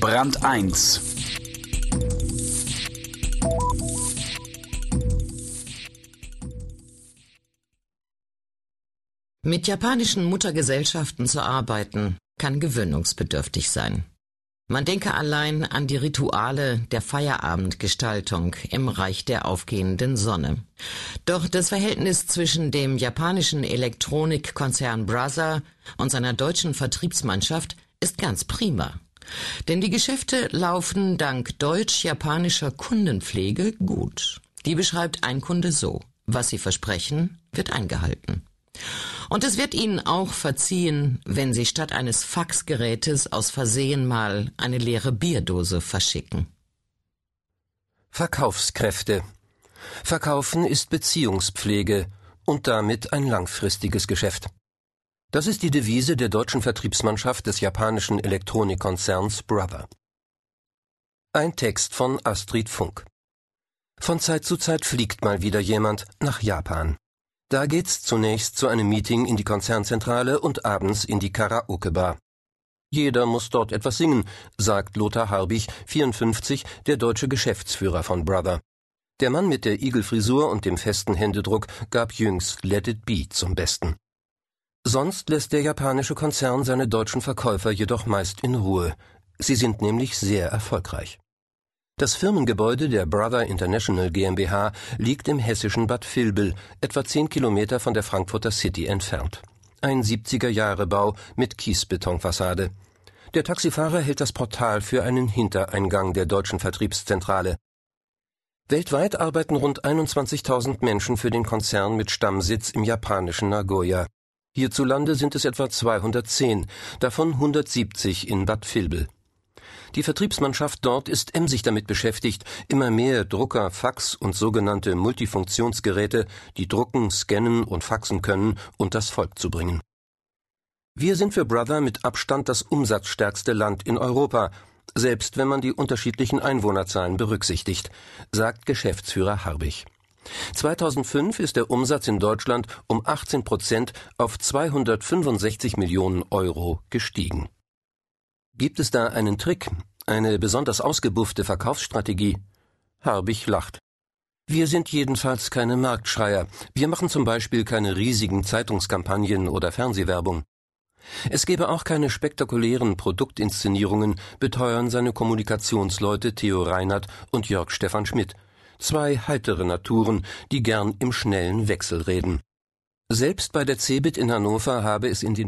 Brand 1 Mit japanischen Muttergesellschaften zu arbeiten, kann gewöhnungsbedürftig sein. Man denke allein an die Rituale der Feierabendgestaltung im Reich der aufgehenden Sonne. Doch das Verhältnis zwischen dem japanischen Elektronikkonzern Brother und seiner deutschen Vertriebsmannschaft ist ganz prima. Denn die Geschäfte laufen dank deutsch-japanischer Kundenpflege gut. Die beschreibt ein Kunde so. Was sie versprechen, wird eingehalten. Und es wird Ihnen auch verziehen, wenn Sie statt eines Faxgerätes aus Versehen mal eine leere Bierdose verschicken. Verkaufskräfte. Verkaufen ist Beziehungspflege und damit ein langfristiges Geschäft. Das ist die Devise der deutschen Vertriebsmannschaft des japanischen Elektronikkonzerns Brother. Ein Text von Astrid Funk. Von Zeit zu Zeit fliegt mal wieder jemand nach Japan. Da geht's zunächst zu einem Meeting in die Konzernzentrale und abends in die Karaoke-Bar. Jeder muss dort etwas singen, sagt Lothar Harbig, 54, der deutsche Geschäftsführer von Brother. Der Mann mit der Igelfrisur und dem festen Händedruck gab jüngst Let It Be zum Besten. Sonst lässt der japanische Konzern seine deutschen Verkäufer jedoch meist in Ruhe. Sie sind nämlich sehr erfolgreich. Das Firmengebäude der Brother International GmbH liegt im hessischen Bad Vilbel, etwa zehn Kilometer von der Frankfurter City entfernt. Ein 70er-Jahre-Bau mit Kiesbetonfassade. Der Taxifahrer hält das Portal für einen Hintereingang der deutschen Vertriebszentrale. Weltweit arbeiten rund 21.000 Menschen für den Konzern mit Stammsitz im japanischen Nagoya. Hierzulande sind es etwa 210, davon 170 in Bad Vilbel. Die Vertriebsmannschaft dort ist emsig damit beschäftigt, immer mehr Drucker, Fax und sogenannte Multifunktionsgeräte, die drucken, scannen und faxen können, unters Volk zu bringen. Wir sind für Brother mit Abstand das umsatzstärkste Land in Europa, selbst wenn man die unterschiedlichen Einwohnerzahlen berücksichtigt, sagt Geschäftsführer Harbig. 2005 ist der Umsatz in Deutschland um 18 Prozent auf 265 Millionen Euro gestiegen. Gibt es da einen Trick, eine besonders ausgebuffte Verkaufsstrategie? Harbig lacht. Wir sind jedenfalls keine Marktschreier. Wir machen zum Beispiel keine riesigen Zeitungskampagnen oder Fernsehwerbung. Es gäbe auch keine spektakulären Produktinszenierungen, beteuern seine Kommunikationsleute Theo Reinhardt und Jörg Stefan Schmidt. Zwei heitere Naturen, die gern im schnellen Wechsel reden. Selbst bei der Cebit in Hannover habe es in den